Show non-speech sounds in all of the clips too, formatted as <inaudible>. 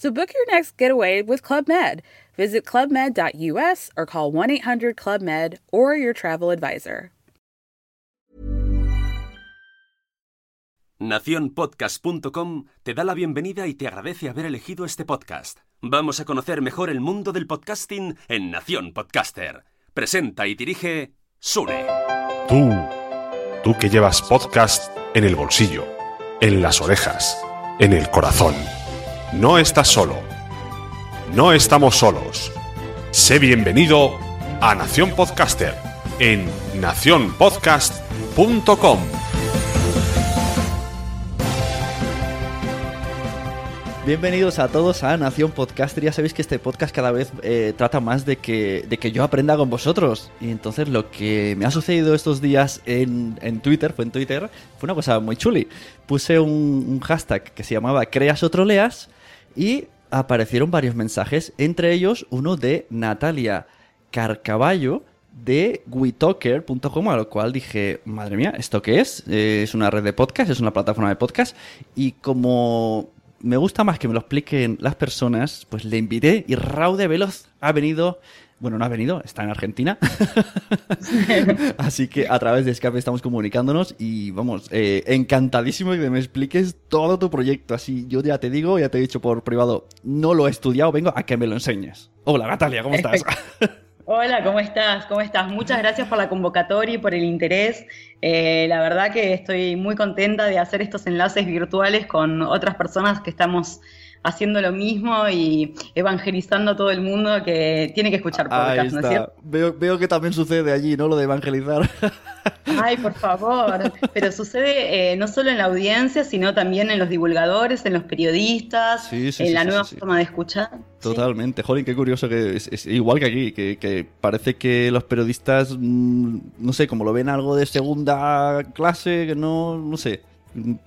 So book your next getaway with Club Med. Visit clubmed.us or call 1 800 Club Med or your travel advisor. Naciónpodcast.com te da la bienvenida y te agradece haber elegido este podcast. Vamos a conocer mejor el mundo del podcasting en Nación Podcaster. Presenta y dirige Sune. Tú, tú que llevas podcast en el bolsillo, en las orejas, en el corazón. No estás solo. No estamos solos. Sé bienvenido a Nación Podcaster en nacionpodcast.com. Bienvenidos a todos a Nación Podcaster. Ya sabéis que este podcast cada vez eh, trata más de que, de que yo aprenda con vosotros. Y entonces lo que me ha sucedido estos días en, en Twitter, fue en Twitter, fue una cosa muy chuli. Puse un, un hashtag que se llamaba Creas o Troleas y aparecieron varios mensajes, entre ellos uno de Natalia Carcaballo de WeTalker.com, a lo cual dije, madre mía, ¿esto qué es? Eh, es una red de podcast, es una plataforma de podcast, y como me gusta más que me lo expliquen las personas, pues le invité y Raude Veloz ha venido bueno, no ha venido, está en Argentina. <laughs> Así que a través de Skype estamos comunicándonos y vamos, eh, encantadísimo que me expliques todo tu proyecto. Así yo ya te digo, ya te he dicho por privado, no lo he estudiado, vengo a que me lo enseñes. Hola Natalia, ¿cómo estás? <laughs> Hola, ¿cómo estás? ¿Cómo estás? Muchas gracias por la convocatoria y por el interés. Eh, la verdad que estoy muy contenta de hacer estos enlaces virtuales con otras personas que estamos haciendo lo mismo y evangelizando a todo el mundo que tiene que escuchar podcast, ¿no es cierto? Veo, veo que también sucede allí, ¿no? Lo de evangelizar. <laughs> Ay, por favor. Pero sucede eh, no solo en la audiencia, sino también en los divulgadores, en los periodistas, Sí, sí, en sí, la nueva forma de escuchar. Totalmente, jolín, qué curioso que es, es igual que aquí, que, que parece que los periodistas, mm, no sé, como lo ven algo de segunda clase, que no, no sé,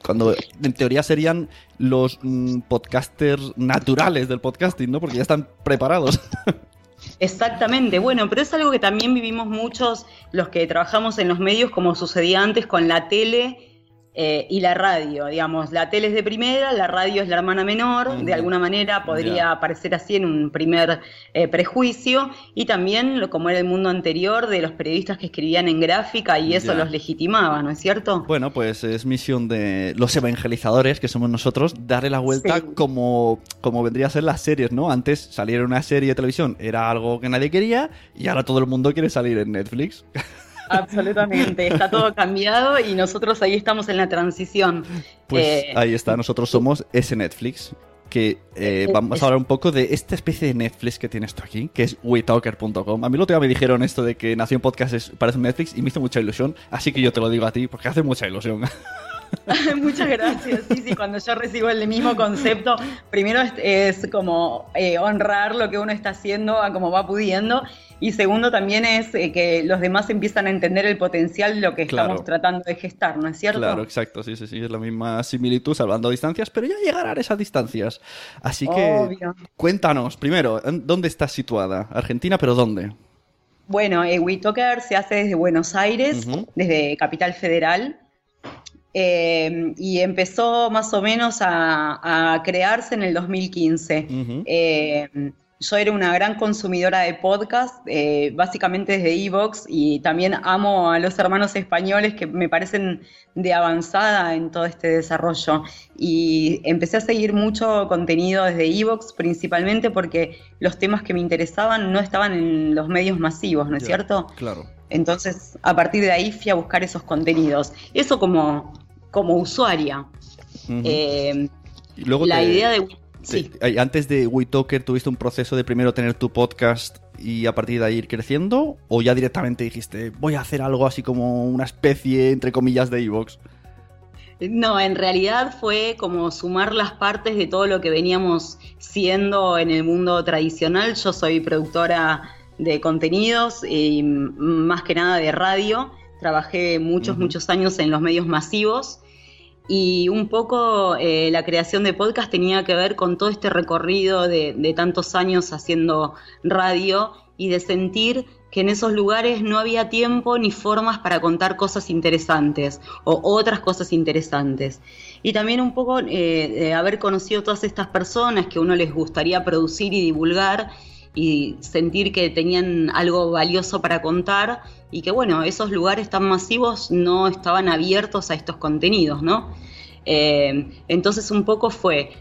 cuando en teoría serían los mm, podcasters naturales del podcasting, ¿no? Porque ya están preparados. <laughs> Exactamente, bueno, pero es algo que también vivimos muchos los que trabajamos en los medios, como sucedía antes con la tele eh, y la radio. Digamos, la tele es de primera, la radio es la hermana menor, de alguna manera podría aparecer así en un primer eh, prejuicio, y también lo- como era el mundo anterior de los periodistas que escribían en gráfica y eso los legitimaba, ¿no es cierto? Bueno, pues es misión de los evangelizadores, que somos nosotros, darle la vuelta Sí. como, como vendría a ser las series, ¿no? Antes salir en una serie de televisión era algo que nadie quería y ahora todo el mundo quiere salir en Netflix. <laughs> Absolutamente, está todo cambiado y nosotros ahí estamos en la transición. Pues Eh, ahí está, nosotros somos ese Netflix. que eh, vamos a hablar un poco de esta especie de Netflix que tienes tú aquí, que es WeTalker.com. A mí lo día me dijeron esto de que Nación Podcast es, parece un Netflix y me hizo mucha ilusión, así que yo te lo digo a ti porque hace mucha ilusión. <laughs> <laughs> Muchas gracias. Sí, sí, cuando yo recibo el mismo concepto, primero es, como eh, honrar lo que uno está haciendo a como va pudiendo. Y segundo también es eh, que los demás empiezan a entender el potencial de lo que estamos tratando de gestar, ¿no es cierto? Claro, exacto, sí, sí, sí, es la misma similitud salvando distancias, pero ya llegarán esas distancias. Así que cuéntanos, primero, ¿dónde estás situada? Argentina, pero ¿dónde? Bueno, eh, WeTalker se hace desde Buenos Aires, desde Capital Federal, eh, y empezó más o menos a, crearse en el 2015. Eh, yo era una gran consumidora de podcast, eh, básicamente desde Evox, y también amo a los hermanos españoles que me parecen de avanzada en todo este desarrollo. Y empecé a seguir mucho contenido desde Evox, principalmente porque los temas que me interesaban no estaban en los medios masivos, ¿no es cierto? Claro. Entonces, a partir de ahí fui a buscar esos contenidos. Eso como como usuaria. Eh, luego la idea de... Sí. antes de WeTalker, ¿tuviste un proceso de primero tener tu podcast y a partir de ahí ir creciendo? ¿O ya directamente dijiste, voy a hacer algo así como una especie, entre comillas, de Evox? No, en realidad fue como sumar las partes de todo lo que veníamos siendo en el mundo tradicional. Yo soy productora de contenidos y más que nada de radio. Trabajé muchos, muchos años en los medios masivos y un poco eh, la creación de podcast tenía que ver con todo este recorrido de, tantos años haciendo radio y de sentir que en esos lugares no había tiempo ni formas para contar cosas interesantes o otras cosas interesantes. Y también un poco eh, de haber conocido todas estas personas que uno les gustaría producir y divulgar y sentir que tenían algo valioso para contar y que bueno, esos lugares tan masivos no estaban abiertos a estos contenidos, ¿no? Eh, entonces un poco fue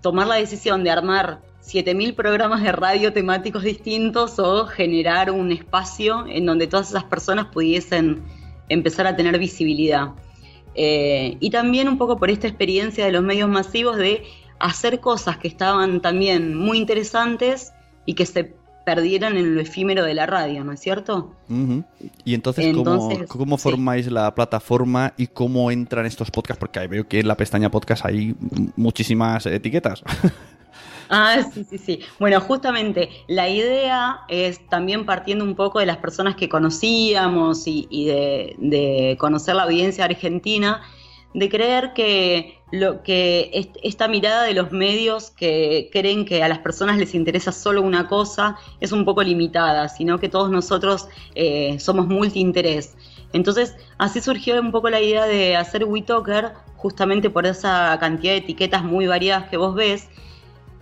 tomar la decisión de armar 7.000 programas de radio temáticos distintos o generar un espacio en donde todas esas personas pudiesen empezar a tener visibilidad. Eh, y también un poco por esta experiencia de los medios masivos de hacer cosas que estaban también muy interesantes y que se perdieran en lo efímero de la radio, ¿no es cierto? Y entonces, ¿cómo, formáis la plataforma y cómo entran estos podcasts? Porque ahí veo que en la pestaña podcast hay muchísimas etiquetas. <laughs> Ah, sí, sí, sí. Bueno, justamente la idea es también partiendo un poco de las personas que conocíamos y, de, conocer la audiencia argentina, de creer que lo que esta mirada de los medios que creen que a las personas les interesa solo una cosa es un poco limitada, sino que todos nosotros eh, somos multiinterés. Entonces, así surgió un poco la idea de hacer WeTalker, justamente por esa cantidad de etiquetas muy variadas que vos ves,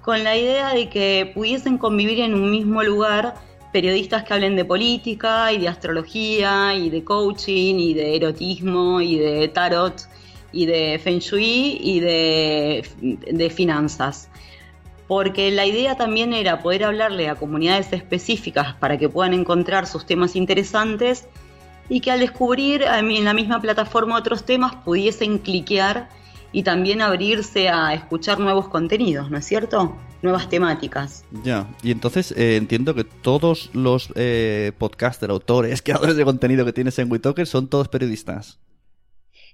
con la idea de que pudiesen convivir en un mismo lugar periodistas que hablen de política y de astrología y de coaching y de erotismo y de tarot y de Feng Shui y de, finanzas. Porque la idea también era poder hablarle a comunidades específicas para que puedan encontrar sus temas interesantes y que al descubrir en la misma plataforma otros temas pudiesen cliquear y también abrirse a escuchar nuevos contenidos, ¿no es cierto? Nuevas temáticas. Ya, y entonces eh, entiendo que todos los eh, podcasters, autores, <laughs> creadores de contenido que tienes en WeTalker son todos periodistas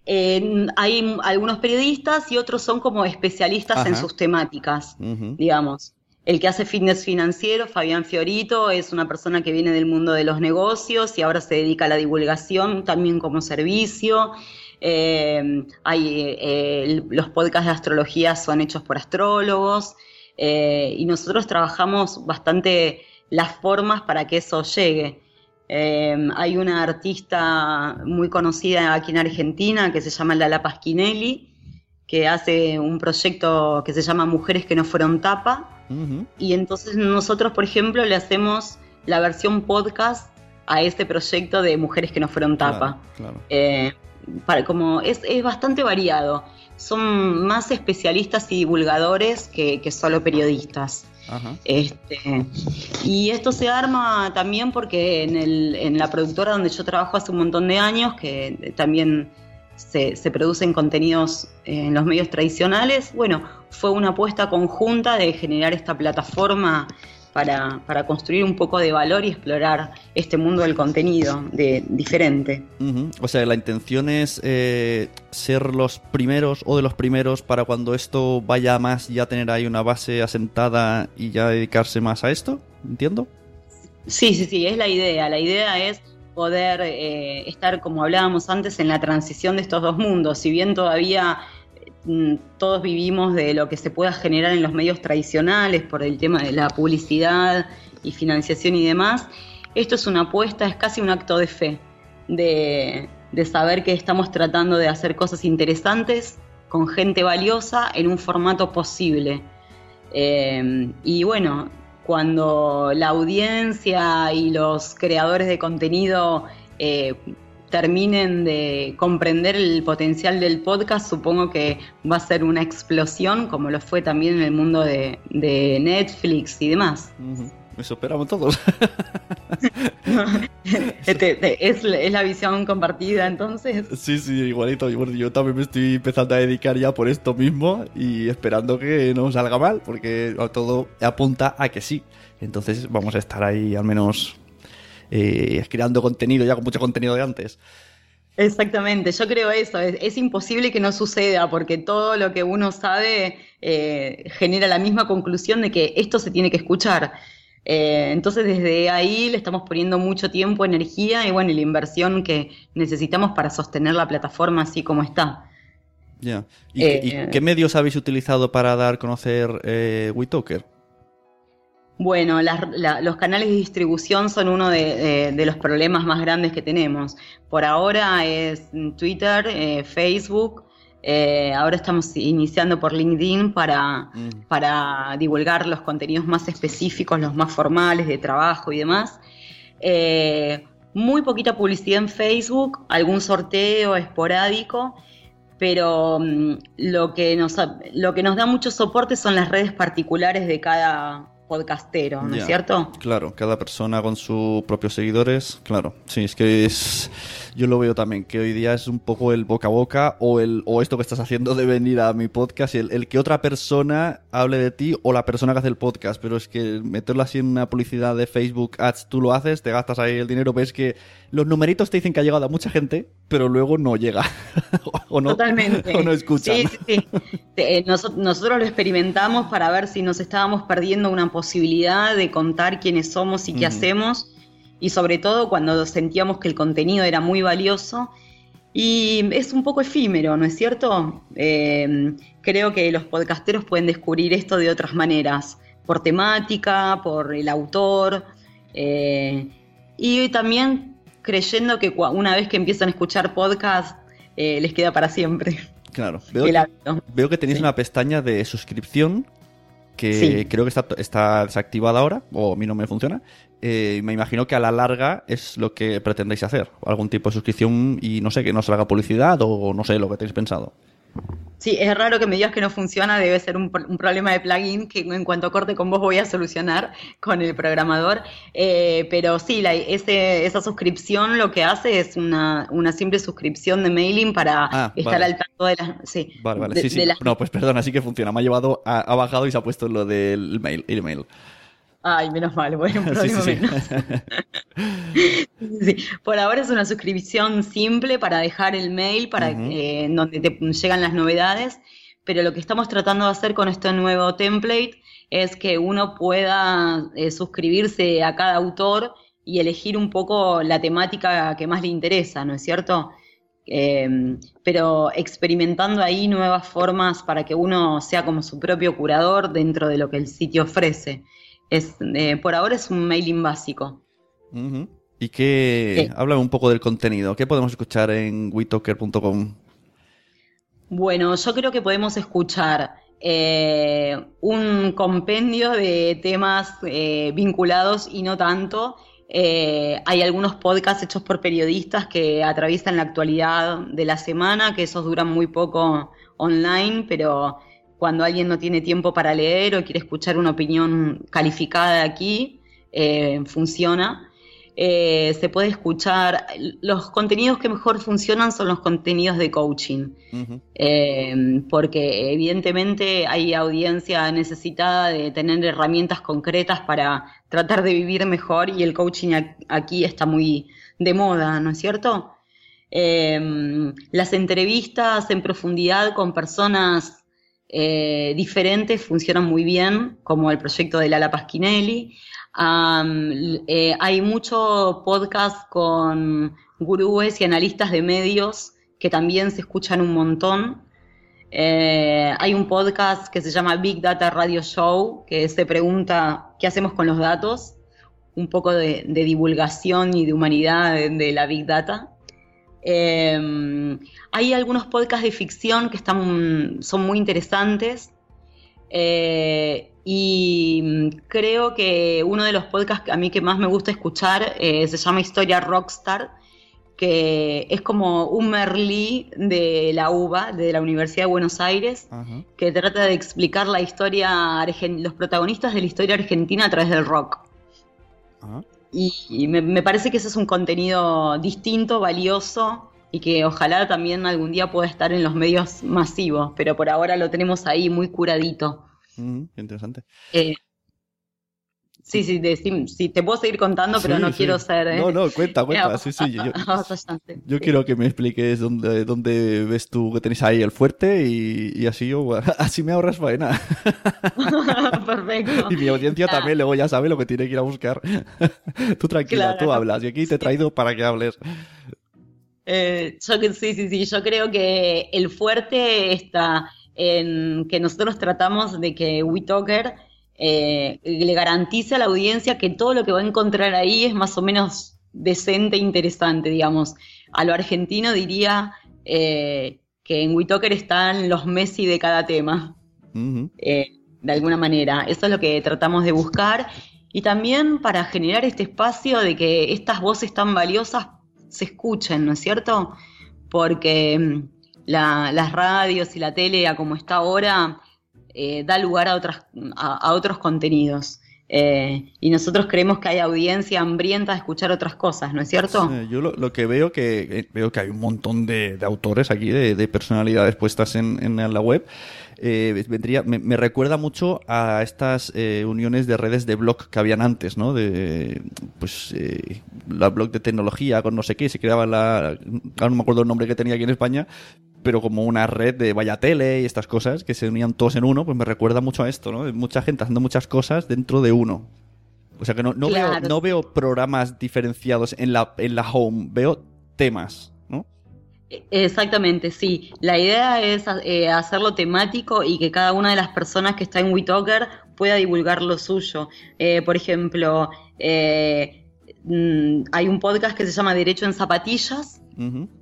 hay algunos periodistas y otros son como especialistas en sus temáticas, digamos. El que hace fitness financiero, Fabián Fiorito, es una persona que viene del mundo de los negocios y ahora se dedica a la divulgación también como servicio. Eh, hay, eh, los podcasts de astrología son hechos por astrólogos eh, y nosotros trabajamos bastante las formas para que eso llegue. Em, hay una artista muy conocida aquí en Argentina que se llama Lala Pasquinelli, que hace un proyecto que se llama Mujeres que no fueron tapa. Y entonces nosotros, por ejemplo, le hacemos la versión podcast a este proyecto de Mujeres que no fueron tapa. Eh, para, como es, bastante variado. Son más especialistas y divulgadores que, que solo periodistas. Este, y esto se arma también porque en, el, en, la productora donde yo trabajo hace un montón de años, que también se, se producen contenidos en los medios tradicionales, bueno, fue una apuesta conjunta de generar esta plataforma para, para, construir un poco de valor y explorar este mundo del contenido de, diferente. O sea, la intención es eh, ser los primeros o de los primeros para cuando esto vaya más, ya tener ahí una base asentada y ya dedicarse más a esto, ¿entiendo? Sí, sí, sí, es la idea. La idea es poder eh, estar, como hablábamos antes, en la transición de estos dos mundos. Si bien todavía todos vivimos de lo que se pueda generar en los medios tradicionales por el tema de la publicidad y financiación y demás, esto es una apuesta, es casi un acto de fe, de, saber que estamos tratando de hacer cosas interesantes con gente valiosa en un formato posible. Eh, y bueno, cuando la audiencia y los creadores de contenido eh, terminen de comprender el potencial del podcast, supongo que va a ser una explosión, como lo fue también en el mundo de, Netflix y demás. Eso esperamos todos. <laughs> Este, ¿Es, la visión compartida entonces. Sí, sí, igualito. Yo también me estoy empezando a dedicar ya por esto mismo y esperando que no salga mal, porque todo apunta a que sí. Entonces vamos a estar ahí al menos eh, creando contenido ya con mucho contenido de antes. Exactamente, yo creo eso, es, imposible que no suceda porque todo lo que uno sabe eh, genera la misma conclusión de que esto se tiene que escuchar. Eh, entonces desde ahí le estamos poniendo mucho tiempo, energía y bueno, la inversión que necesitamos para sostener la plataforma así como está. Ya. ¿Y, qué medios habéis utilizado para dar a conocer Bueno, los canales de distribución son uno de, los problemas más grandes que tenemos. Por ahora es Twitter, eh, Facebook, eh, ahora estamos iniciando por LinkedIn para, mm. para divulgar los contenidos más específicos, los más formales de trabajo y demás. Eh, muy poquita publicidad en Facebook, algún sorteo esporádico, pero mm, lo, que nos, lo que nos da mucho soporte son las redes particulares de cada podcastero, ¿no es cierto? Claro, cada persona con sus propios seguidores, claro. Sí, es que es yo lo veo también, que hoy día es un poco el boca a boca o el o esto que estás haciendo de venir a mi podcast, el, el que otra persona hable de ti o la persona que hace el podcast, pero es que meterlo así en una publicidad de Facebook Ads, tú lo haces, te gastas ahí el dinero, ves que los numeritos te dicen que ha llegado a mucha gente, pero luego no llega. <laughs> o no, Totalmente. <laughs> O no escuchan. Sí, sí, eh, nosotros lo experimentamos para ver si nos estábamos perdiendo una posibilidad de contar quiénes somos y qué hacemos. Y sobre todo cuando sentíamos que el contenido era muy valioso. Y es un poco efímero, ¿no es cierto? Eh, creo que los podcasteros pueden descubrir esto de otras maneras, por temática, por el autor. Eh, y también creyendo que una vez que empiezan a escuchar podcast, eh, les queda para siempre. Claro, veo, que, tenéis una pestaña de suscripción que creo que está, está, desactivada ahora, o a mí no me funciona. Eh, me imagino que a la larga es lo que pretendéis hacer, algún tipo de suscripción y no sé, que no se haga publicidad o no sé lo que tenéis pensado. Sí, es raro que me digas que no funciona, debe ser un, problema de plugin que en cuanto corte con vos voy a solucionar con el programador. Eh, pero sí, esa suscripción lo que hace es una, simple suscripción de mailing para ah, estar al tanto de las... Sí, vale, vale, sí, sí. No, pues perdona, sí que funciona. Me ha llevado, ha bajado y se ha puesto lo del mail, email. Ay, menos mal, bueno, <laughs> un problema menos. <laughs> Por ahora es una suscripción simple para dejar el mail, para eh, donde te llegan las novedades, pero lo que estamos tratando de hacer con este nuevo template es que uno pueda eh, suscribirse a cada autor y elegir un poco la temática que más le interesa, ¿no es cierto? Em, pero experimentando ahí nuevas formas para que uno sea como su propio curador dentro de lo que el sitio ofrece. Es, eh, por ahora es un mailing básico. ¿Y qué? Habla un poco del contenido. ¿Qué podemos escuchar en witoker.com? Bueno, yo creo que podemos escuchar eh, un compendio de temas eh, vinculados y no tanto. hay algunos podcasts hechos por periodistas que atraviesan la actualidad de la semana, que esos duran muy poco online, pero cuando alguien no tiene tiempo para leer o quiere escuchar una opinión calificada aquí, eh, funciona. eh, se puede escuchar. Los contenidos que mejor funcionan son los contenidos de coaching, eh, porque evidentemente hay audiencia necesitada de tener herramientas concretas para tratar de vivir mejor y el coaching aquí está muy de moda, ¿no es cierto? Eh, las entrevistas en profundidad con personas diferentes funcionan muy bien, como el proyecto de Lala Pasquinelli. Eh, hay mucho podcast con gurúes y analistas de medios que también se escuchan un montón. Eh, hay un podcast que se llama Big Data Radio Show, que se pregunta qué hacemos con los datos, un poco de, divulgación y de humanidad de, la Big Data. Eh, hay algunos podcasts de ficción que están, son muy interesantes. Y mm, creo que uno de los podcasts que a mí que más me gusta escuchar eh, se llama Historia Rockstar, que es como un Merlí de la UBA, de la Universidad de Buenos Aires, que trata de explicar la historia, los protagonistas de la historia argentina a través del rock. Y, me, parece que ese es un contenido distinto, valioso, y que ojalá también algún día pueda estar en los medios masivos, pero por ahora lo tenemos ahí muy curadito interesante. Eh, sí, sí, sí, te puedo seguir contando, pero no quiero ser. ¿eh? No, no, cuenta, cuenta. <laughs> Sí, sí, yo, <laughs> quiero que me expliques dónde, dónde, ves tú que tenéis ahí el fuerte y, así yo, <laughs> así me ahorras faena. Perfecto. Y mi audiencia también luego ya sabe lo que tiene que ir a buscar. tú tranquila, tú hablas. Y aquí te he traído para que hables. Eh, yo, sí, sí, sí. Yo creo que el fuerte está en que nosotros tratamos de que WeTalker eh, le garantice a la audiencia que todo lo que va a encontrar ahí es más o menos decente e interesante, digamos. A lo argentino diría eh, que en WeTalker están los Messi de cada tema, eh, de alguna manera. Eso es lo que tratamos de buscar. Y también para generar este espacio de que estas voces tan valiosas se escuchen, ¿no es cierto? Porque mm, las radios y la tele a como está ahora eh, da lugar a, otras, a, otros contenidos. Eh, y nosotros creemos que hay audiencia hambrienta de escuchar otras cosas, ¿no es cierto? yo lo, que veo que eh, veo que hay un montón de, autores aquí, de, personalidades puestas en, en la web. Vendría, me, recuerda mucho a estas uniones de redes de blog que habían antes, ¿no? De, pues, la blog de tecnología con no sé qué, se creaba la, no me acuerdo el nombre que tenía aquí en España, pero como una red de vaya tele y estas cosas que se unían todos en uno, pues me recuerda mucho a esto, ¿no? Mucha gente haciendo muchas cosas dentro de uno. O sea que no, no, veo, no veo programas diferenciados en la, en la home, veo temas. Exactamente, sí. La idea es eh, hacerlo temático y que cada una de las personas que está en WeTalker pueda divulgar lo suyo. Eh, por ejemplo, eh, mm, hay un podcast que se llama Derecho en Zapatillas,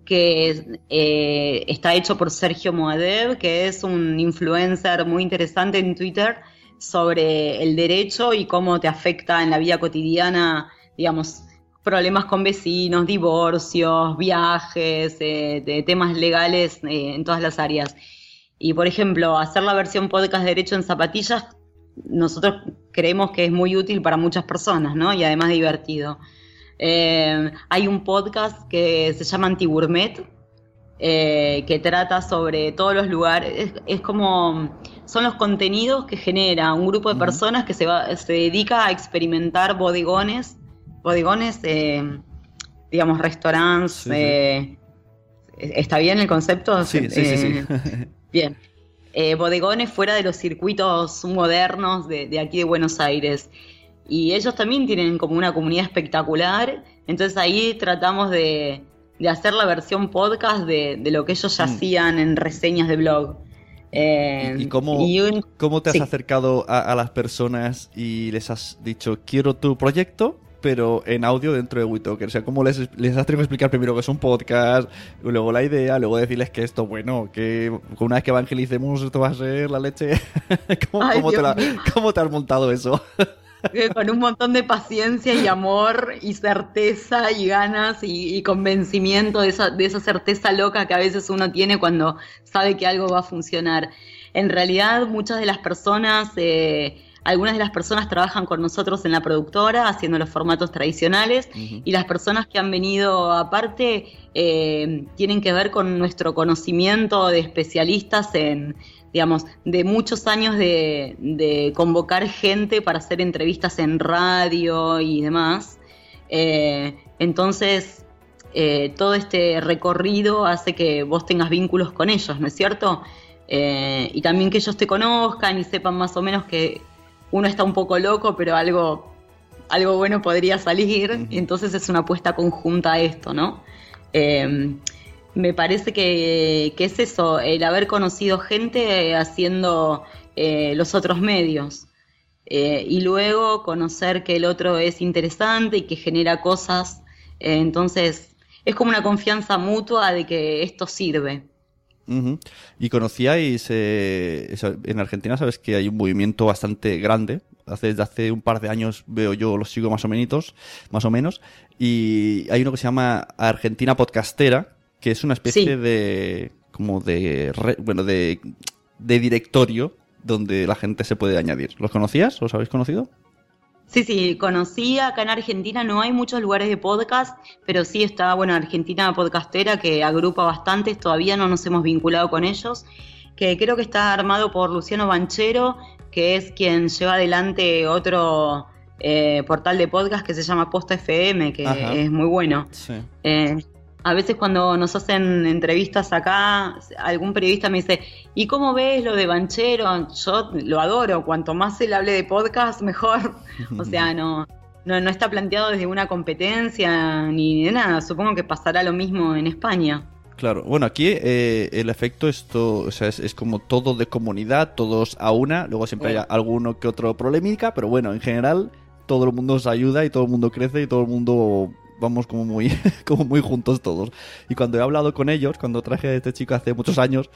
que eh, está hecho por Sergio Moadev, que es un influencer muy interesante en Twitter sobre el derecho y cómo te afecta en la vida cotidiana, digamos, problemas con vecinos, divorcios, viajes, eh, de temas legales eh, en todas las áreas. Y por ejemplo, hacer la versión podcast Derecho en Zapatillas, nosotros creemos que es muy útil para muchas personas, ¿no? Y además divertido. Eh, hay un podcast que se llama Antigourmet, eh, que trata sobre todos los lugares. Es, como. Son los contenidos que genera un grupo de personas que se, se dedica a experimentar bodegones. Bodegones, eh, digamos, restaurantes. ¿Está bien el concepto? Sí, sí, sí. <laughs> bien. bodegones fuera de los circuitos modernos de aquí de Buenos Aires y ellos también tienen como una comunidad espectacular, entonces ahí tratamos de, hacer la versión podcast de, lo que ellos ya mm. hacían en reseñas de blog. Eh, ¿Y cómo, cómo te has acercado a, las personas y les has dicho, quiero tu proyecto, pero en audio dentro de WeTalker? O sea, ¿cómo les, les has tenido que explicar primero que es un podcast, luego la idea, luego decirles que esto, bueno, que una vez que evangelicemos esto va a ser la leche? <laughs> ¿Cómo, te, ¿Cómo te has montado eso? con un montón de paciencia y amor y certeza y ganas y, convencimiento de esa, de esa, certeza loca que a veces uno tiene cuando sabe que algo va a funcionar. En realidad muchas de las personas, eh, algunas de las personas trabajan con nosotros en la productora haciendo los formatos tradicionales y las personas que han venido aparte eh, tienen que ver con nuestro conocimiento de especialistas en, digamos, de muchos años de, convocar gente para hacer entrevistas en radio y demás. Eh, entonces, eh, todo este recorrido hace que vos tengas vínculos con ellos, ¿no es cierto? Eh, y también que ellos te conozcan y sepan más o menos que uno está un poco loco, pero algo, algo bueno podría salir. Entonces es una apuesta conjunta a esto, ¿no? me parece que, es eso, el haber conocido gente haciendo eh, los otros medios. Eh, y luego conocer que el otro es interesante y que genera cosas. Eh, entonces, es como una confianza mutua de que esto sirve. Y conocíais, en Argentina sabes que hay un movimiento bastante grande. Hace, desde hace un par de años veo yo, los sigo más o menos, más o menos. Y hay uno que se llama Argentina Podcastera, que es una especie de como de bueno de, de directorio donde la gente se puede añadir. ¿Los conocías? ¿Los habéis conocido? Sí, sí, conocía. Acá en Argentina no hay muchos lugares de podcast, pero sí está, bueno, Argentina Podcastera, que agrupa bastantes, todavía no nos hemos vinculado con ellos, que creo que está armado por Luciano Banchero, que es quien lleva adelante otro eh, portal de podcast que se llama Posta FM, que es muy bueno. Sí. Eh, a veces cuando nos hacen entrevistas acá, algún periodista me dice, ¿y cómo ves lo de Banchero? Yo lo adoro, cuanto más él hable de podcast, <laughs> mejor. o sea, no, no, está planteado desde una competencia ni de nada. Supongo que pasará lo mismo en España. Claro, bueno, aquí eh, el efecto esto, o sea, es, como todo de comunidad, todos a una, luego siempre hay alguno que otro problemática, pero bueno, en general todo el mundo se ayuda y todo el mundo crece y todo el mundo vamos como muy, <laughs> como muy juntos todos. Y cuando he hablado con ellos, cuando traje a este chico hace muchos años,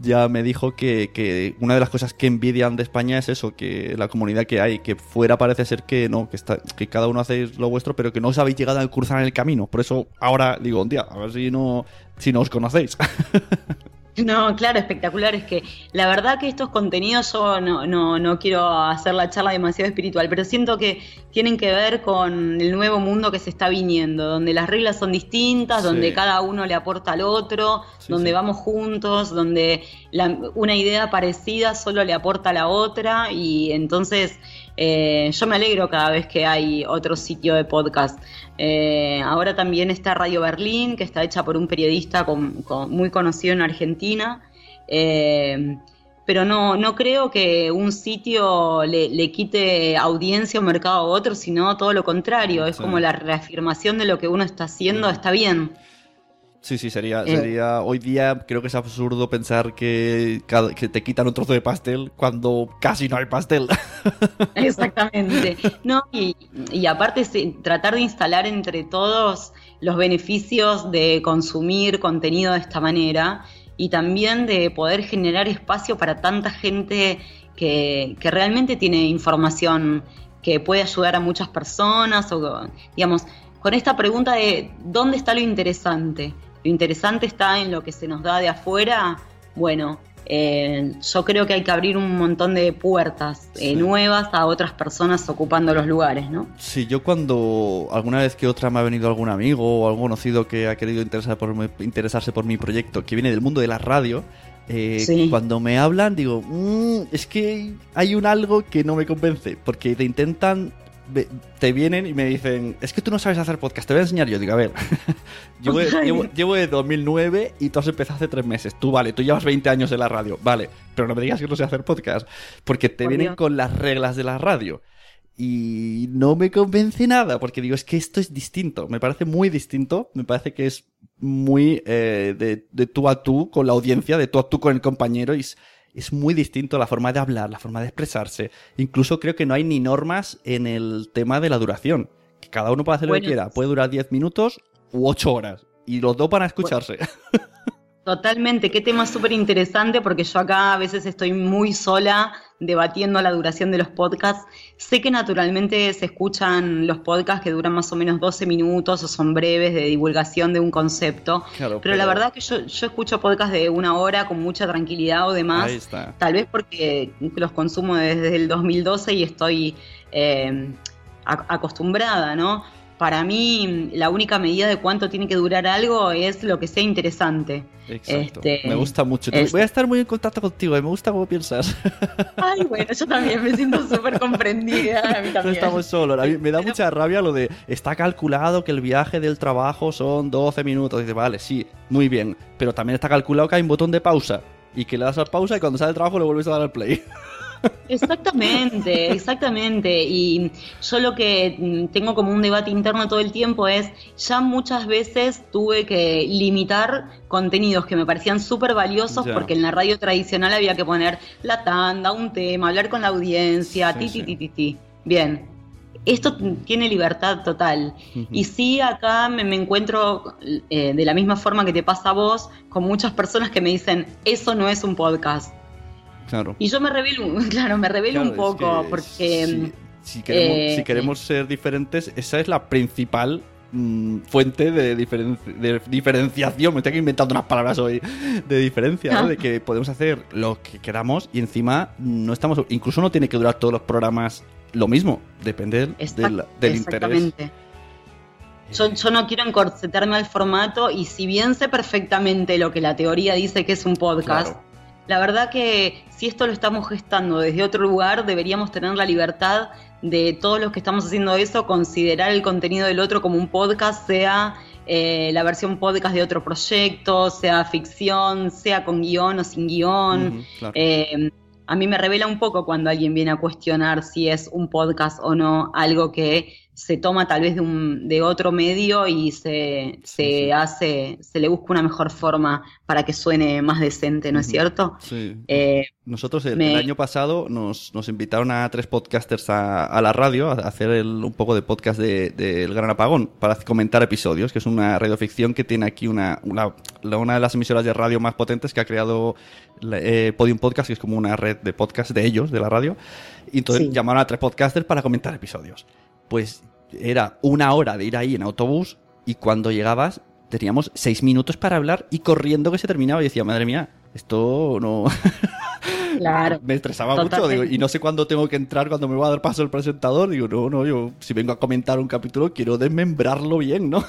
ya me dijo que, que, una de las cosas que envidian de España es eso, que la comunidad que hay, que fuera parece ser que no, que, está, que cada uno hace lo vuestro, pero que no os habéis llegado a cruzar en el camino. Por eso ahora digo, un día, a ver si no, si no os conocéis. <laughs> No, claro, espectacular. Es que la verdad que estos contenidos yo no, no, no, quiero hacer la charla demasiado espiritual, pero siento que tienen que ver con el nuevo mundo que se está viniendo, donde las reglas son distintas, donde cada uno le aporta al otro, donde vamos juntos, donde una idea parecida solo le aporta a la otra y entonces eh, yo me alegro cada vez que hay otro sitio de podcast. Eh, ahora también está Radio Berlín, que está hecha por un periodista muy conocido en Argentina. Eh, pero no, no creo que un sitio le, quite audiencia o mercado a otro, sino todo lo contrario. Es como la reafirmación de lo que uno está haciendo está bien. Sí, sí, sería, eh. sería. Hoy día creo que es absurdo pensar que, que te quitan un trozo de pastel cuando casi no hay pastel. <laughs> Exactamente. No, y, y aparte, tratar de instalar entre todos los beneficios de consumir contenido de esta manera y también de poder generar espacio para tanta gente que, que realmente tiene información que puede ayudar a muchas personas o, digamos, con esta pregunta de ¿dónde está lo interesante? Lo interesante está en lo que se nos da de afuera, bueno, eh, yo creo que hay que abrir un montón de puertas eh, nuevas a otras personas ocupando los lugares, ¿no? Sí, yo cuando alguna vez que otra me ha venido algún amigo o algún conocido que ha querido interesar por interesarse por mi proyecto, que viene del mundo de la radio, eh, cuando me hablan digo, mm, es que hay un algo que no me convence, porque te intentan te vienen y me dicen, es que tú no sabes hacer podcast, te voy a enseñar yo. Digo, a ver, <laughs> llevo, de 2009 y tú has empezado hace tres meses. Tú, vale, tú llevas 20 años en la radio, vale, pero no me digas que no sé hacer podcast, porque te vienen con las reglas de la radio. Y no me convence nada, porque digo, es que esto es distinto, me parece muy distinto, me parece que es muy eh, de, de tú a tú con la audiencia, de tú a tú con el compañero, y es muy distinto la forma de hablar, la forma de expresarse. Incluso creo que no hay ni normas en el tema de la duración. Que cada uno puede hacer lo que quiera. Puede durar 10 minutos u 8 horas. Y los dos van a escucharse. <laughs> Totalmente, qué tema súper interesante porque yo acá a veces estoy muy sola debatiendo la duración de los podcasts. Sé que naturalmente se escuchan los podcasts que duran más o menos 12 minutos o son breves de divulgación de un concepto, pero, la verdad que yo, escucho podcasts de una hora con mucha tranquilidad o demás, tal vez porque los consumo desde el 2012 y estoy eh, acostumbrada, ¿no? Para mí la única medida de cuánto tiene que durar algo es lo que sea interesante. Exacto. Este, me gusta mucho. Voy a estar muy en contacto contigo, me gusta cómo piensas. <laughs> Ay, bueno, yo también me siento súper comprendida. A mí también. No estamos solos. Me da mucha rabia lo de está calculado que el viaje del trabajo son 12 minutos. dice, vale, sí, muy bien. Pero también está calculado que hay un botón de pausa. Y que le das a pausa y cuando sale el trabajo le vuelves a dar al play. <laughs> Exactamente, exactamente. Y yo lo que mm, tengo como un debate interno todo el tiempo es, ya muchas veces tuve que limitar contenidos que me parecían súper valiosos porque en la radio tradicional había que poner la tanda, un tema, hablar con la audiencia, ti, ti, ti, ti, ti. Bien, esto tiene libertad total. Y sí, acá me, encuentro eh, de la misma forma que te pasa a vos, con muchas personas que me dicen, eso no es un podcast. Y yo me revelo, <laughs> claro, me revelo un poco porque... Si, eh, queremos, ser diferentes, esa es la principal mm, fuente de, diferenciación. Me estoy inventando unas palabras hoy de diferencia, de que podemos hacer lo que queramos y encima no estamos. Incluso no tiene que durar todos los programas lo mismo, depende del, del interés. Yo, yo, no quiero encorsetarme al formato y si bien sé perfectamente lo que la teoría dice que es un podcast, la verdad que si esto lo estamos gestando desde otro lugar, deberíamos tener la libertad de todos los que estamos haciendo eso, considerar el contenido del otro como un podcast, sea eh, la versión podcast de otro proyecto, sea ficción, sea con guion o sin guion. Eh, a mí me revela un poco cuando alguien viene a cuestionar si es un podcast o no algo que se toma tal vez de, un, de otro medio y se, se hace, se le busca una mejor forma para que suene más decente, ¿no es cierto? Sí. Eh, Nosotros el, año pasado nos, nos, invitaron a tres podcasters a, la radio a hacer un poco de podcast del de, Gran Apagón para comentar episodios, que es una radioficción que tiene aquí una, una, una de las emisoras de radio más potentes que ha creado eh, Podium Podcast, que es como una red de podcast de ellos, de la radio. Y entonces llamaron a tres podcasters para comentar episodios pues era una hora de ir ahí en autobús y cuando llegabas teníamos seis minutos para hablar y corriendo que se terminaba y decía, madre mía, esto no... <laughs> Claro. me estresaba mucho y no sé cuándo tengo que entrar, cuando me va a dar paso el presentador. Digo, no, no, yo si vengo a comentar un capítulo quiero desmembrarlo bien, ¿no?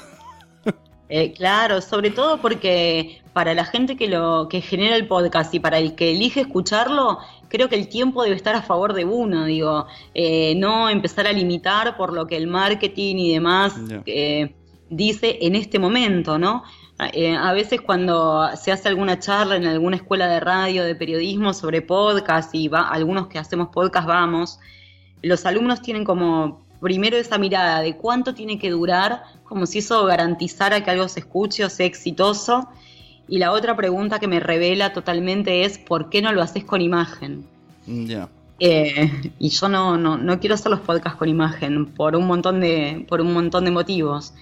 <laughs> Eh, claro, sobre todo porque para la gente que lo que genera el podcast y para el que elige escucharlo, creo que el tiempo debe estar a favor de uno, digo, eh, no empezar a limitar por lo que el marketing y demás eh, dice en este momento, ¿no? a veces cuando se hace alguna charla en alguna escuela de radio, de periodismo sobre podcast y va, algunos que hacemos podcast vamos, los alumnos tienen como primero esa mirada de cuánto tiene que durar, como si eso garantizara que algo se escuche o sea exitoso. Y la otra pregunta que me revela totalmente es ¿por qué no lo haces con imagen? Ya. Eh, y yo no, no, no, quiero hacer los podcasts con imagen por un montón de, por un montón de motivos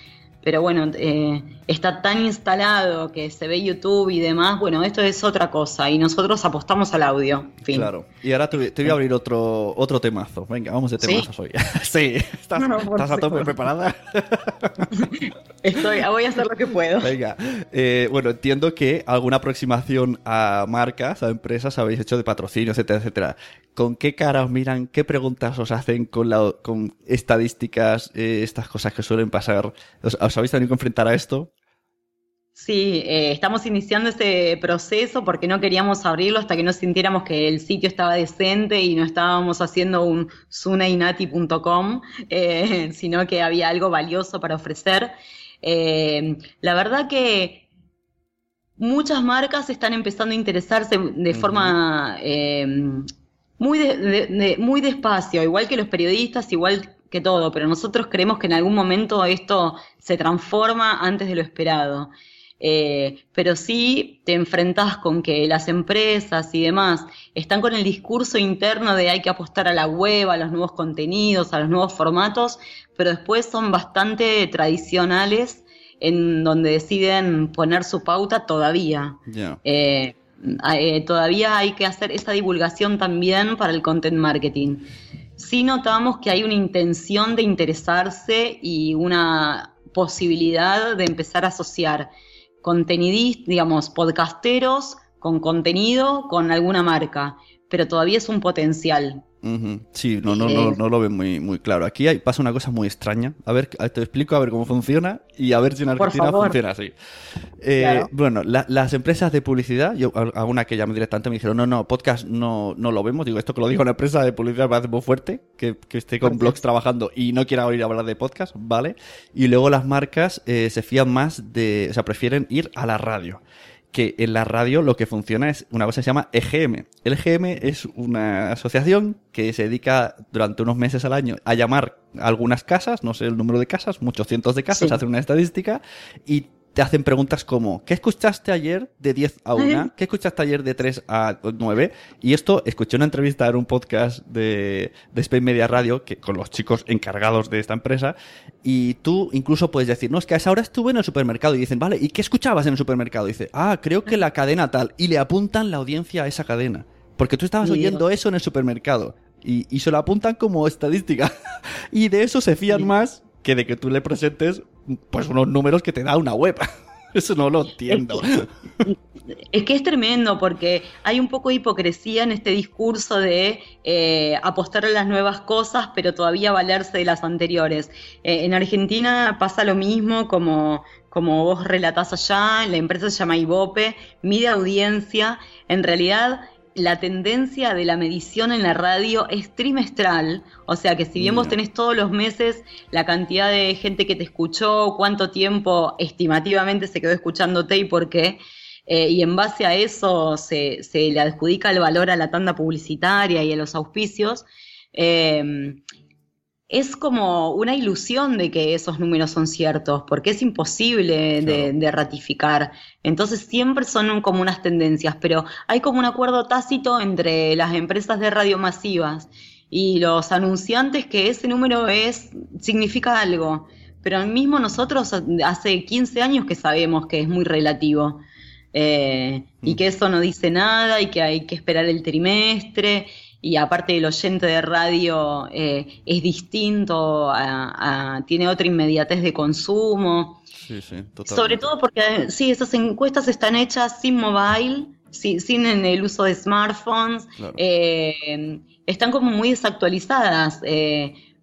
pero bueno, eh, está tan instalado que se ve YouTube y demás, bueno, esto es otra cosa y nosotros apostamos al audio. Claro, y ahora te, voy a abrir otro, otro temazo. Venga, vamos de temazos hoy. <laughs> sí, ¿estás, ¿estás a tope preparada? <laughs> Estoy, voy a hacer lo que puedo. Venga, eh, bueno, entiendo que alguna aproximación a marcas, a empresas habéis hecho de patrocinio, etcétera, etcétera. ¿Con qué cara os miran? ¿Qué preguntas os hacen con, la, con estadísticas, eh, estas cosas que suelen pasar? ¿Os, habéis tenido que enfrentar a esto? Sí, eh, estamos iniciando ese proceso porque no queríamos abrirlo hasta que no sintiéramos que el sitio estaba decente y no estábamos haciendo un sunainati.com, <laughs> sino que había algo valioso para ofrecer. Eh, la verdad que muchas marcas están empezando a interesarse de forma eh, muy, muy despacio, igual que los periodistas, igual que todo, pero nosotros creemos que en algún momento esto se transforma antes de lo esperado. Eh, pero sí te enfrentas con que las empresas y demás están con el discurso interno de hay que apostar a la web, a los nuevos contenidos, a los nuevos formatos, pero después son bastante tradicionales en donde deciden poner su pauta todavía. Eh, eh, todavía hay que hacer esa divulgación también para el content marketing. Sí notamos que hay una intención de interesarse y una posibilidad de empezar a asociar contenidistas, digamos, podcasteros con contenido con alguna marca, pero todavía es un potencial. Sí, no, no, no, no, lo ven muy, muy claro. Aquí hay, pasa una cosa muy extraña. A ver, te explico a ver cómo funciona y a ver si en Argentina funciona así. Eh, bueno, las empresas de publicidad, yo hago una que llamé directamente me dijeron, no, no, podcast no, no lo vemos. Digo, esto que lo digo una empresa de publicidad me parece muy fuerte, que, que esté con blogs trabajando y no quiera oír hablar de podcast, ¿vale? Y luego las marcas eh, se fían más de, o sea, prefieren ir a la radio que en la radio lo que funciona es una cosa que se llama EGM. El EGM es una asociación que se dedica durante unos meses al año a llamar a algunas casas, no sé el número de casas, muchos cientos de casas, hacer una estadística y te hacen preguntas como, ¿qué escuchaste ayer de 10 a 1? ¿Qué escuchaste ayer de 3 a 9? Y esto, escuché una entrevista en un podcast de, de Spain Media Radio que, con los chicos encargados de esta empresa y tú incluso puedes decir, no, es que a esa hora estuve en el supermercado y dicen, vale, ¿y qué escuchabas en el supermercado? Y dice, ah, creo que la cadena tal. Y le apuntan la audiencia a esa cadena. Porque tú estabas oyendo eso en el supermercado. Y, y se lo apuntan como estadística. <laughs> y de eso se fían más que de que tú le presentes pues unos números que te da una web. <laughs> Eso no lo entiendo. Es que, es tremendo porque hay un poco de hipocresía en este discurso de eh, apostar a las nuevas cosas, pero todavía valerse de las anteriores. Eh, en Argentina pasa lo mismo como, como vos relatás allá, la empresa se llama Ibope, mide audiencia. En realidad la tendencia de la medición en la radio es trimestral, o sea que si bien vos tenés todos los meses la cantidad de gente que te escuchó, cuánto tiempo estimativamente se quedó escuchándote y por qué, eh, y en base a eso se, le adjudica el valor a la tanda publicitaria y a los auspicios, eh, es como una ilusión de que esos números son ciertos, porque es imposible de, ratificar. Entonces siempre son como unas tendencias, pero hay como un acuerdo tácito entre las empresas de radio masivas y los anunciantes que ese número es significa algo. Pero mismo nosotros hace 15 años que sabemos que es muy relativo. Eh, y mm. que eso no dice nada y que hay que esperar el trimestre y aparte el oyente de radio eh, es distinto, tiene otra inmediatez de consumo. Sí, sí, Sobre todo porque eh, sí, esas encuestas están hechas sin mobile, sin el uso de smartphones, eh, están como muy desactualizadas.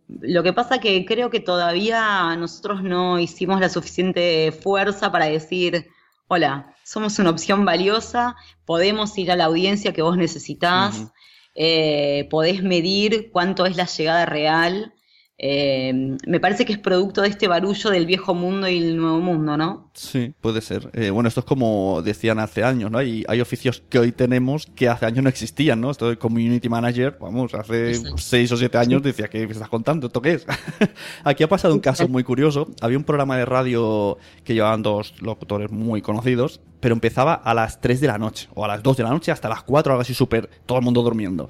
lo que pasa que creo que todavía nosotros no hicimos la suficiente fuerza para decir, hola, somos una opción valiosa, podemos ir a la audiencia que vos necesitas eh, podés medir cuánto es la llegada real. Eh, me parece que es producto de este barullo del viejo mundo y el nuevo mundo, ¿no? Sí, puede ser. Eh, bueno, esto es como decían hace años, ¿no? Hay, hay oficios que hoy tenemos que hace años no existían, ¿no? Esto de community manager, vamos, hace seis o siete años decía, ¿qué me estás contando? ¿Esto qué es? <laughs> Aquí ha pasado un caso muy curioso. Había un programa de radio que llevaban dos locutores muy conocidos, pero empezaba a las 3 de la noche, o a las 2 de la noche hasta las 4, algo así súper, todo el mundo durmiendo.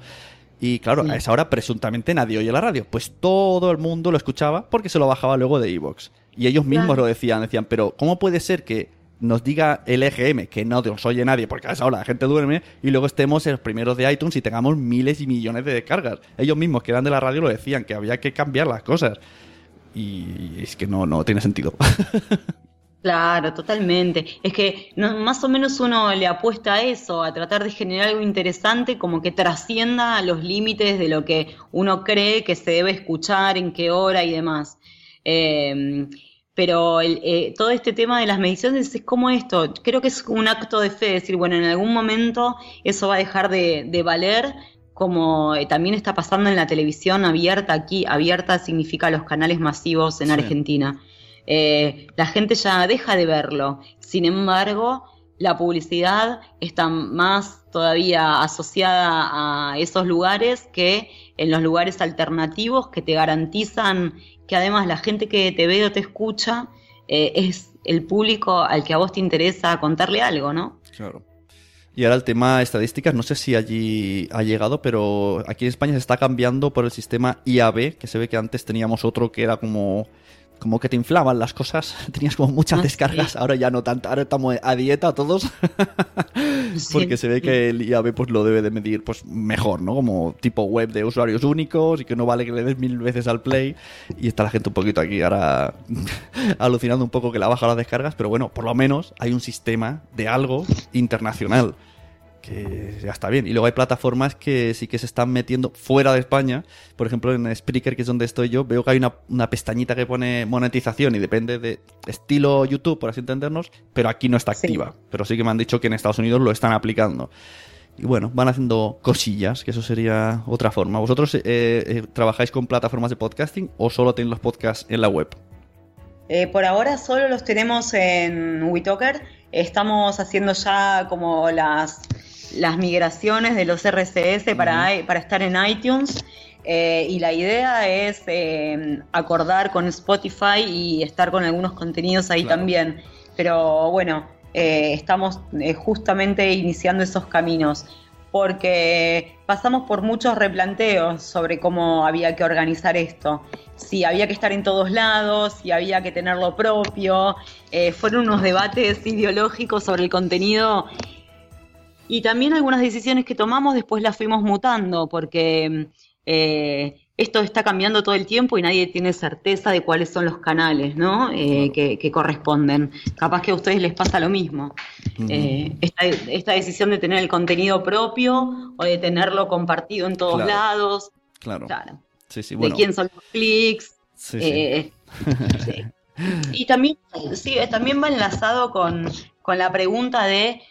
Y claro, a esa hora presuntamente nadie oye la radio. Pues todo el mundo lo escuchaba porque se lo bajaba luego de Evox. Y ellos mismos lo decían, decían, pero ¿cómo puede ser que nos diga el EGM que no nos oye nadie porque a esa hora la gente duerme y luego estemos en los primeros de iTunes y tengamos miles y millones de descargas? Ellos mismos que eran de la radio lo decían, que había que cambiar las cosas. Y es que no, no tiene sentido. <laughs> Claro, totalmente. Es que más o menos uno le apuesta a eso, a tratar de generar algo interesante como que trascienda los límites de lo que uno cree que se debe escuchar, en qué hora y demás. Em, pero eh, todo este tema de las mediciones es como esto, creo que es un acto de fe, decir, bueno, en algún momento eso va a dejar de, valer, como eh, también está pasando en la televisión abierta aquí, abierta significa los canales masivos en Argentina. Eh, la gente ya deja de verlo. Sin embargo, la publicidad está más todavía asociada a esos lugares que en los lugares alternativos que te garantizan que además la gente que te ve o te escucha eh, es el público al que a vos te interesa contarle algo, ¿no? Claro. Y ahora el tema estadísticas, no sé si allí ha llegado, pero aquí en España se está cambiando por el sistema IAB, que se ve que antes teníamos otro que era como como que te inflaban las cosas, <laughs> tenías como muchas Ah, descargas, ahora ya no tanto, ahora estamos a dieta todos, porque se ve que el IAB pues lo debe de medir pues mejor, ¿no? Como tipo web de usuarios únicos y que no vale que le des mil veces al play y está la gente un poquito aquí ahora <laughs> alucinando un poco que la baja las descargas, pero bueno, por lo menos hay un sistema de algo internacional que ya está bien. Y luego hay plataformas que sí que se están metiendo fuera de España. Por ejemplo, en Spreaker, que es donde estoy yo, veo que hay una, una pestañita que pone monetización y depende de estilo YouTube, por así entendernos, pero aquí no está Sí. activa. Pero sí que me han dicho que en Estados Unidos lo están aplicando. Y bueno, van haciendo cosillas, que eso sería otra forma. ¿Vosotros eh, eh, trabajáis con plataformas de podcasting o solo tenéis los podcasts en la web? Eh, por ahora solo los tenemos en WeTalker. Estamos haciendo ya como las, las migraciones de los RCS para, para estar en iTunes. Eh, y la idea es eh, acordar con Spotify y estar con algunos contenidos ahí Claro. también. Pero bueno, eh, estamos eh, justamente iniciando esos caminos porque pasamos por muchos replanteos sobre cómo había que organizar esto. Si había que estar en todos lados, si había que tener lo propio. Fueron unos debates ideológicos sobre el contenido y también algunas decisiones que tomamos después las fuimos mutando porque eh, esto está cambiando todo el tiempo y nadie tiene certeza de cuáles son los canales ¿no? Eh, que, que corresponden. Capaz que a ustedes les pasa lo mismo. Eh, esta, esta decisión de tener el contenido propio o de tenerlo compartido en todos Claro. lados. Claro. Claro. Sí, sí, De bueno. quién son los clics. Sí. Eh. <laughs> Y también, sí, también va enlazado con, con la pregunta de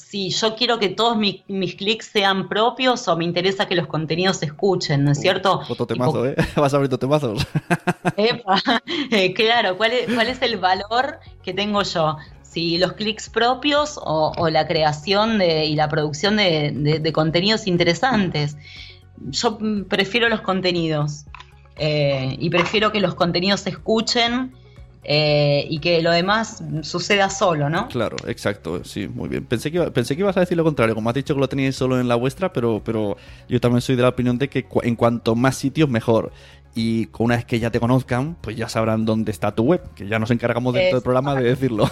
si yo quiero que todos mi- mis clics sean propios o me interesa que los contenidos se escuchen, ¿no es cierto? Otro temazo, ¿eh? <laughs> Vas a abrir tus temazos. <laughs> Epa, <laughs> eh, claro, ¿cuál es, ¿cuál es el valor que tengo yo? Si los clics propios o, o la creación de, y la producción de, de- de contenidos interesantes. Yo prefiero los contenidos eh, y prefiero que los contenidos se escuchen eh, y que lo demás suceda solo, ¿no? Claro, exacto, sí, muy bien. Pensé que, iba- pensé que ibas a decir lo contrario, como has dicho que lo teníais solo en la vuestra, pero, pero yo también soy de la opinión de que cu- en cuanto más sitios, mejor. Y una vez que ya te conozcan, pues ya sabrán dónde está tu web, que ya nos encargamos dentro del programa de decirlo.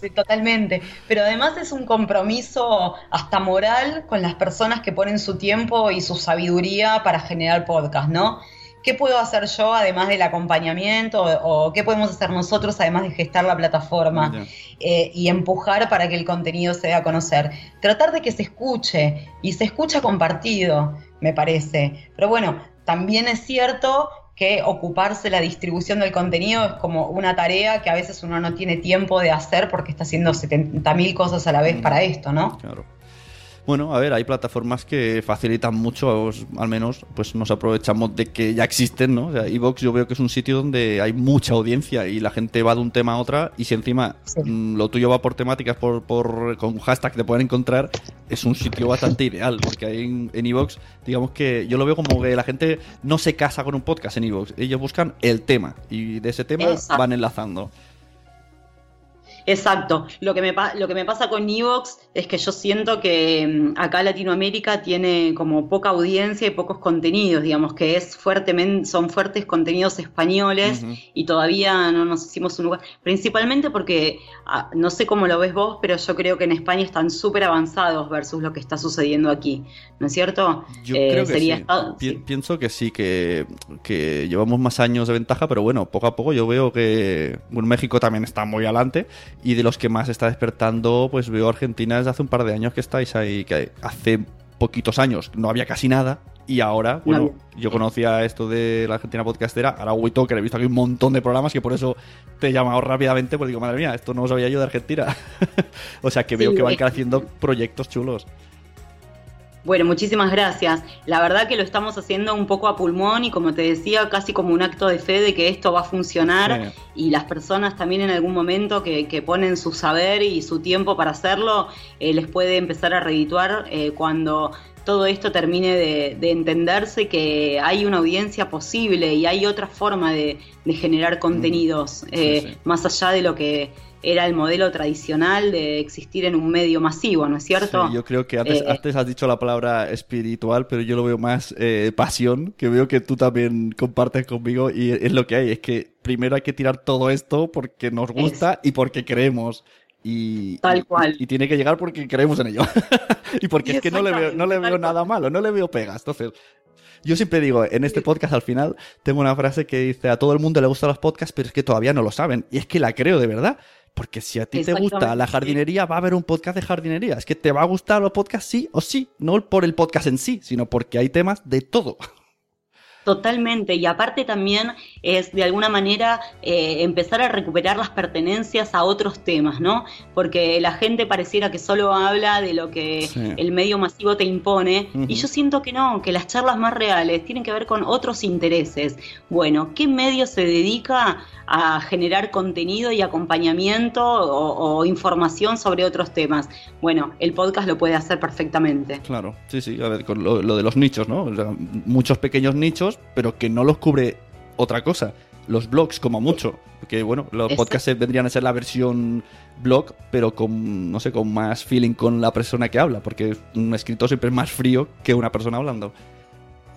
Sí, totalmente. Pero además es un compromiso hasta moral con las personas que ponen su tiempo y su sabiduría para generar podcast, ¿no? ¿Qué puedo hacer yo además del acompañamiento o, o qué podemos hacer nosotros además de gestar la plataforma eh, y empujar para que el contenido se dé a conocer? Tratar de que se escuche y se escucha compartido, me parece. Pero bueno, también es cierto que ocuparse la distribución del contenido es como una tarea que a veces uno no tiene tiempo de hacer porque está haciendo 70.000 cosas a la vez para esto, ¿no? Claro. Bueno, a ver, hay plataformas que facilitan mucho, os- al menos, pues nos aprovechamos de que ya existen, ¿no? O sea, Evox yo veo que es un sitio donde hay mucha audiencia y la gente va de un tema a otra y si encima Sí. mm, lo tuyo va por temáticas, por, por con hashtag te pueden encontrar, es un sitio bastante ideal, porque ahí en, en Evox, digamos que yo lo veo como que la gente no se casa con un podcast en Evox, ellos buscan el tema y de ese tema Exacto. van enlazando. Exacto. Lo que me, lo que me pasa con Evox es que yo siento que mm, acá Latinoamérica tiene como poca audiencia y pocos contenidos, digamos que es fuertemente, son fuertes contenidos españoles y todavía no nos hicimos un lugar. Principalmente porque, ah, no sé cómo lo ves vos, pero yo creo que en España están súper avanzados versus lo que está sucediendo aquí, ¿no es cierto? Yo Eh, creo que sería sí. esta- Pi- sí. Pienso que sí, que, que llevamos más años de ventaja, pero bueno, poco a poco yo veo que bueno, México también está muy adelante y de los que más está despertando, pues veo Argentina desde hace un par de años que estáis ahí, que hace poquitos años no había casi nada y ahora, bueno, yo conocía esto de la Argentina podcastera, ahora WeTalker, he visto aquí un montón de programas que por eso te he llamado rápidamente, porque digo, madre mía, esto no lo sabía yo de Argentina. <laughs> o sea que veo Sí, que van creciendo proyectos chulos. Bueno, muchísimas gracias. La verdad que lo estamos haciendo un poco a pulmón y como te decía, casi como un acto de fe de que esto va a funcionar y las personas también en algún momento que, que ponen su saber y su tiempo para hacerlo, eh, les puede empezar a redituar eh, cuando todo esto termine de, de entenderse que hay una audiencia posible y hay otra forma de, de generar contenidos, eh, sí. más allá de lo que era el modelo tradicional de existir en un medio masivo, ¿no es cierto? Sí, yo creo que antes, Eh, antes has dicho la palabra espiritual, pero yo lo veo más eh, pasión, que veo que tú también compartes conmigo y es lo que hay, es que primero hay que tirar todo esto porque nos gusta y porque creemos. Y, Tal y- cual. y tiene que llegar porque creemos en ello. <laughs> y porque es que no le veo, no le veo nada malo, no le veo pegas. Entonces, yo siempre digo, en este podcast al final tengo una frase que dice, a todo el mundo le gustan los podcasts, pero es que todavía no lo saben. Y es que la creo de verdad. Porque si a ti te gusta la jardinería, va a haber un podcast de jardinería. Es que te va a gustar los podcasts sí o sí. No por el podcast en sí, sino porque hay temas de todo. <laughs> Totalmente, y aparte también es de alguna manera eh, empezar a recuperar las pertenencias a otros temas, ¿no? Porque la gente pareciera que solo habla de lo que Sí. el medio masivo te impone, y yo siento que no, que las charlas más reales tienen que ver con otros intereses. Bueno, ¿qué medio se dedica a generar contenido y acompañamiento o, o información sobre otros temas? Bueno, el podcast lo puede hacer perfectamente. Claro, sí, sí. A ver, con lo, lo de los nichos, ¿no? O sea, muchos pequeños nichos, pero que no los cubre otra cosa. Los blogs, como mucho. Que bueno, los Exacto. podcasts vendrían a ser la versión blog, pero con, no sé, con más feeling con la persona que habla. Porque un escritor siempre es más frío que una persona hablando.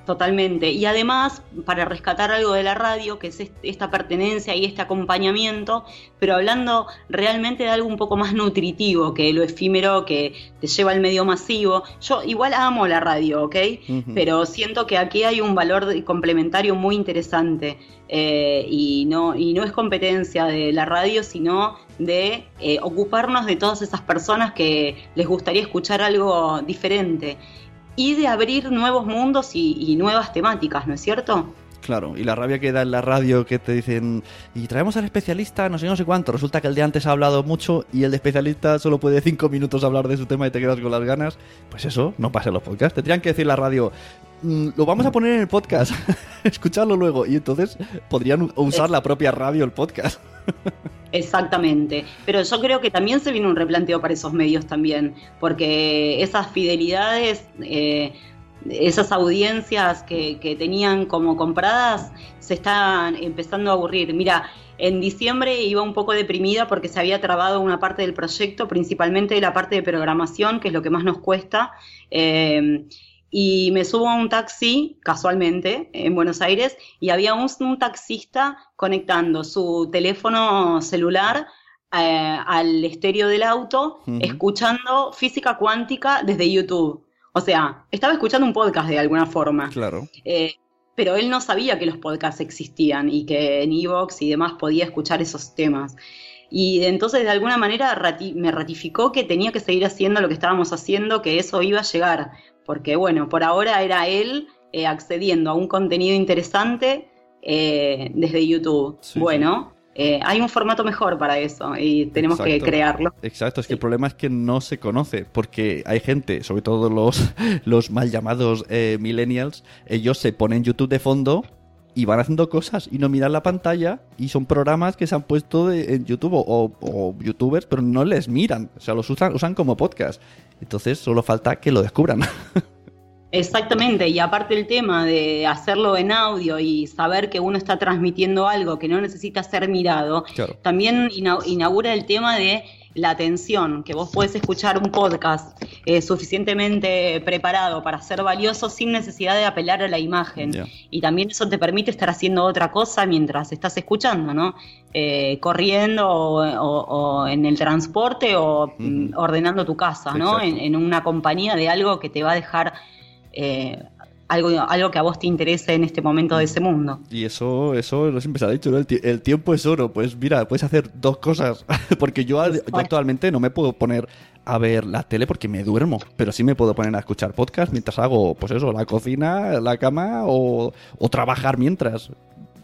Totalmente. Y además, para rescatar algo de la radio, que es est- esta pertenencia y este acompañamiento, pero hablando realmente de algo un poco más nutritivo que lo efímero que te lleva al medio masivo. Yo igual amo la radio, ¿ok? Pero siento que aquí hay un valor complementario muy interesante eh, y, no, y no es competencia de la radio, sino de eh, ocuparnos de todas esas personas que les gustaría escuchar algo diferente y de abrir nuevos mundos y, y nuevas temáticas, ¿no es cierto? Claro, y la rabia que da en la radio que te dicen, y traemos al especialista, no sé, no sé cuánto. Resulta que el de antes ha hablado mucho y el de especialista solo puede cinco minutos hablar de su tema y te quedas con las ganas. Pues eso, no pasa en los podcasts. Tendrían que decir la radio, "Mm, lo vamos a poner en el podcast, <laughs> escucharlo luego. Y entonces podrían usar la propia radio el podcast. <laughs> Exactamente, pero yo creo que también se viene un replanteo para esos medios también, porque esas fidelidades, eh, esas audiencias que, que tenían como compradas, se están empezando a aburrir. Mira, en diciembre iba un poco deprimida porque se había trabado una parte del proyecto, principalmente la parte de programación, que es lo que más nos cuesta. eh, y me subo a un taxi, casualmente, en Buenos Aires, y había un, un taxista conectando su teléfono celular eh, al estéreo del auto, Ujú. escuchando física cuántica desde YouTube. O sea, estaba escuchando un podcast de alguna forma. Claro. Eh, pero él no sabía que los podcasts existían y que en Evox y demás podía escuchar esos temas. Y entonces de alguna manera rati- me ratificó que tenía que seguir haciendo lo que estábamos haciendo, que eso iba a llegar. Porque bueno, por ahora era él eh, accediendo a un contenido interesante eh, desde YouTube. Sí, bueno, eh, hay un formato mejor para eso y tenemos que crearlo. Exacto, es que Sí. el problema es que no se conoce, porque hay gente, sobre todo los, <laughs> los mal llamados eh, millennials, ellos se ponen YouTube de fondo y van haciendo cosas y no miran la pantalla y son programas que se han puesto de- en YouTube o, o youtubers, pero no les miran, o sea, los usan, usan como podcast. Entonces solo falta que lo descubran. <laughs> Exactamente, y aparte el tema de hacerlo en audio y saber que uno está transmitiendo algo que no necesita ser mirado, Claro. también ina- inaugura el tema de la atención, que vos podés escuchar un podcast eh, suficientemente preparado para ser valioso sin necesidad de apelar a la imagen. Y también eso te permite estar haciendo otra cosa mientras estás escuchando, ¿no? Eh, corriendo o, o- o en el transporte o mm, ordenando tu casa, ¿no? En una compañía de algo que te va a dejar eh, algo, algo que a vos te interese en este momento de ese mundo. Y eso, eso no siempre se ha dicho, ¿no? El, el tiempo es oro. Pues mira, puedes hacer dos cosas. <laughs> porque yo, yo actualmente no me puedo poner a ver la tele porque me duermo. Pero sí me puedo poner a escuchar podcast mientras hago, pues eso, la cocina, la cama o, o trabajar mientras.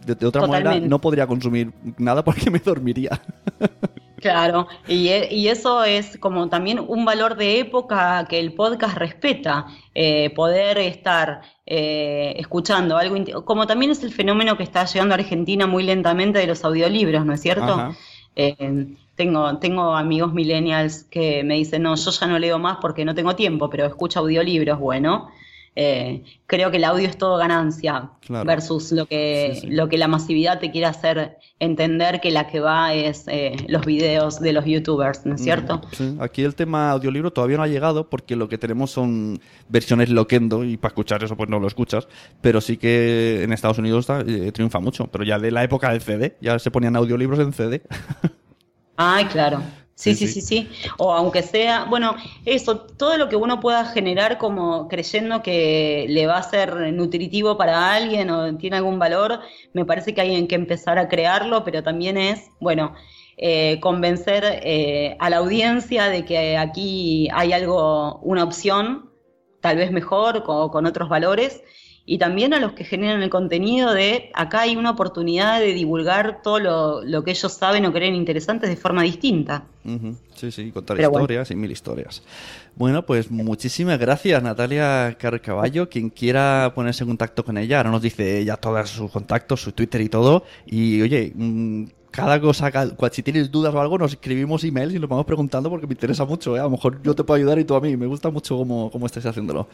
De, de otra manera Totalmente. no podría consumir nada porque me dormiría. <laughs> Claro, y, e- y eso es como también un valor de época que el podcast respeta, eh, poder estar eh, escuchando algo, como también es el fenómeno que está llegando a Argentina muy lentamente de los audiolibros, ¿no es cierto? Eh, tengo, tengo amigos millennials que me dicen, no, yo ya no leo más porque no tengo tiempo, pero escucho audiolibros, bueno. Eh, creo que el audio es todo ganancia Claro. versus lo que, Sí, sí. lo que la masividad te quiere hacer entender que la que va es eh, los videos de los youtubers, ¿no es cierto? Sí, aquí el tema audiolibro todavía no ha llegado porque lo que tenemos son versiones loquendo y para escuchar eso pues no lo escuchas, pero sí que en Estados Unidos está- eh, triunfa mucho, pero ya de la época del CD, ya se ponían audiolibros en CD. Ay, claro. Sí, Sí, sí, sí, sí. O aunque sea, bueno, eso, todo lo que uno pueda generar como creyendo que le va a ser nutritivo para alguien o tiene algún valor, me parece que hay que empezar a crearlo, pero también es, bueno, eh, convencer eh, a la audiencia de que aquí hay algo, una opción, tal vez mejor, co- con, otros valores. Y también a los que generan el contenido de acá hay una oportunidad de divulgar todo lo, lo que ellos saben o creen interesantes de forma distinta. Ujú, Sí, sí, contar Pero bueno. historias y mil historias. Bueno, pues muchísimas gracias, Natalia Carcaballo. Quien quiera ponerse en contacto con ella, ahora nos dice ella todos sus contactos, su Twitter y todo. Y oye, mm, cada cosa, si tienes dudas o algo, nos escribimos emails y nos vamos preguntando porque me interesa mucho. ¿eh? A lo mejor yo te puedo ayudar y tú a mí. Me gusta mucho cómo, cómo estáis haciéndolo.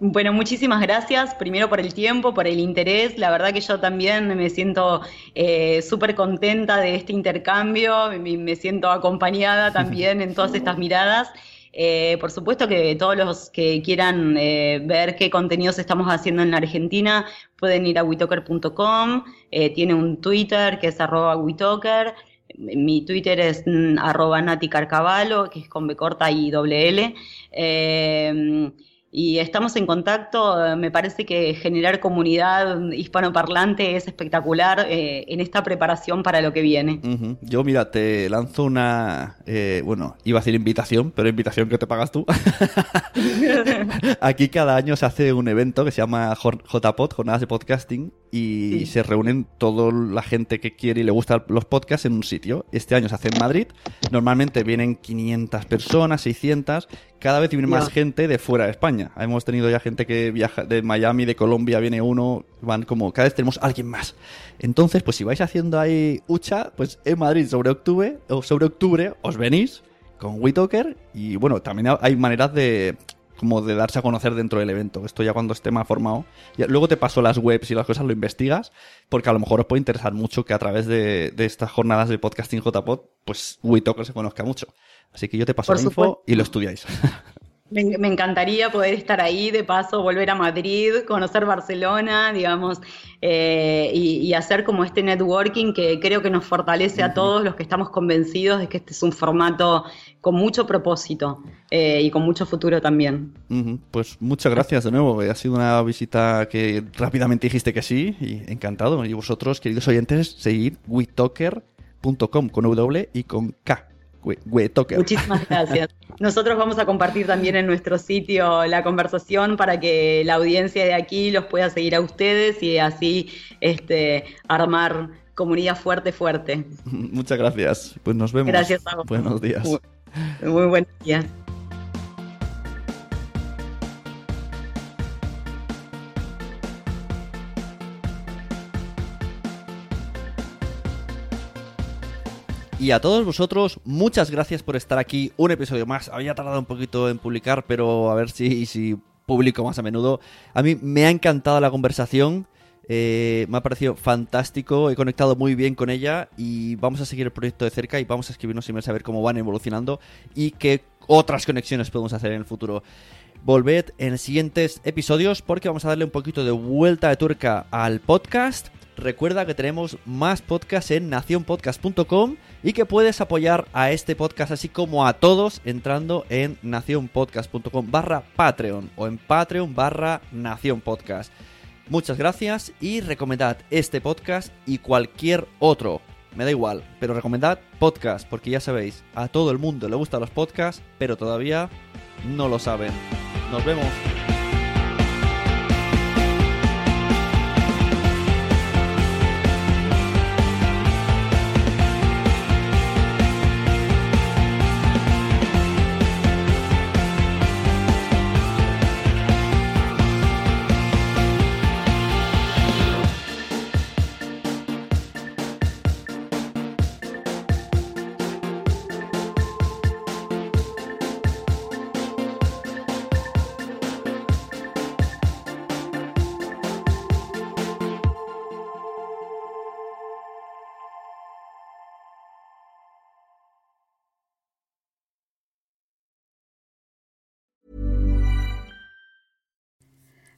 Bueno, muchísimas gracias, primero por el tiempo, por el interés. La verdad que yo también me siento eh, súper contenta de este intercambio, me, me siento acompañada <laughs> también en todas estas miradas. Eh, por supuesto que todos los que quieran eh, ver qué contenidos estamos haciendo en la Argentina pueden ir a witoker.com, eh, tiene un Twitter que es arroba witoker, mi Twitter es mm, arroba Nati Carcavalo, que es con B corta y doble L. Y estamos en contacto, eh, me parece que generar comunidad hispanoparlante es espectacular eh, en esta preparación para lo que viene. Yo, mira, te lanzo una. eh, bueno, iba a decir invitación, pero invitación que te pagas tú. <laughs> Aquí cada año se hace un evento que se llama JPod, Jornadas de Podcasting, y Sí. se reúnen toda la gente que quiere y le gustan los podcasts en un sitio. Este año se hace en Madrid. Normalmente vienen 500 personas, 600. Cada vez viene más gente de fuera de España. Hemos tenido ya gente que viaja de Miami, de Colombia, viene uno, van como cada vez tenemos alguien más. Entonces, pues si vais haciendo ahí hucha, pues en Madrid sobre octubre, o sobre octubre os venís con WeToker y bueno, también hay maneras de como de darse a conocer dentro del evento. Esto ya cuando esté más formado. Ya- luego te paso las webs y las cosas, lo investigas, porque a lo mejor os puede interesar mucho que a través de, de estas jornadas de podcasting JPod, pues WeToker se conozca mucho. Así que yo te paso Por la info supuesto. y lo estudiáis. <laughs> Me, me encantaría poder estar ahí, de paso, volver a Madrid, conocer Barcelona, digamos, eh, y, y hacer como este networking que creo que nos fortalece a todos los que estamos convencidos de que este es un formato con mucho propósito eh, y con mucho futuro también. Pues muchas gracias de nuevo. Ha sido una visita que rápidamente dijiste que sí y encantado. Y vosotros, queridos oyentes, seguid witoker.com con W y con K. Muchísimas gracias. Nosotros vamos a compartir también en nuestro sitio la conversación para que la audiencia de aquí los pueda seguir a ustedes y así este, armar comunidad fuerte, fuerte. <laughs> Muchas gracias. Pues nos vemos. Gracias a vos. Buenos días. Muy, muy buen día. Y a todos vosotros, muchas gracias por estar aquí. Un episodio más. Había tardado un poquito en publicar, pero a ver si, si publico más a menudo. A mí me ha encantado la conversación. eh, me ha parecido fantástico. He conectado muy bien con ella. Y vamos a seguir el proyecto de cerca. Y vamos a escribirnos emails a ver cómo van evolucionando. Y qué otras conexiones podemos hacer en el futuro. Volved en siguientes episodios porque vamos a darle un poquito de vuelta de tuerca al podcast. Recuerda que tenemos más podcasts en nacionpodcast.com y que puedes apoyar a este podcast así como a todos entrando en nacionpodcast.com barra Patreon o en Patreon barra Nación Podcast. Muchas gracias y recomendad este podcast y cualquier otro. Me da igual, pero recomendad podcast porque ya sabéis, a todo el mundo le gustan los podcasts, pero todavía no lo saben. Nos vemos.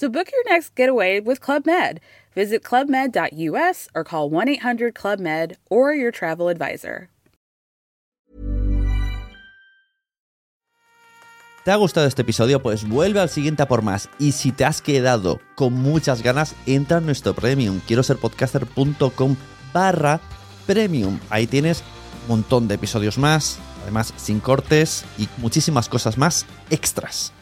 So book your next getaway with Club Med. Visit clubmed.us or call 1 800 Club Med or your travel advisor. ¿Te ha gustado este episodio? Pues vuelve al siguiente a por más. Y si te has quedado con muchas ganas, entra en nuestro premium. Quiero ser podcaster.com barra premium. Ahí tienes un montón de episodios más, además sin cortes y muchísimas cosas más extras.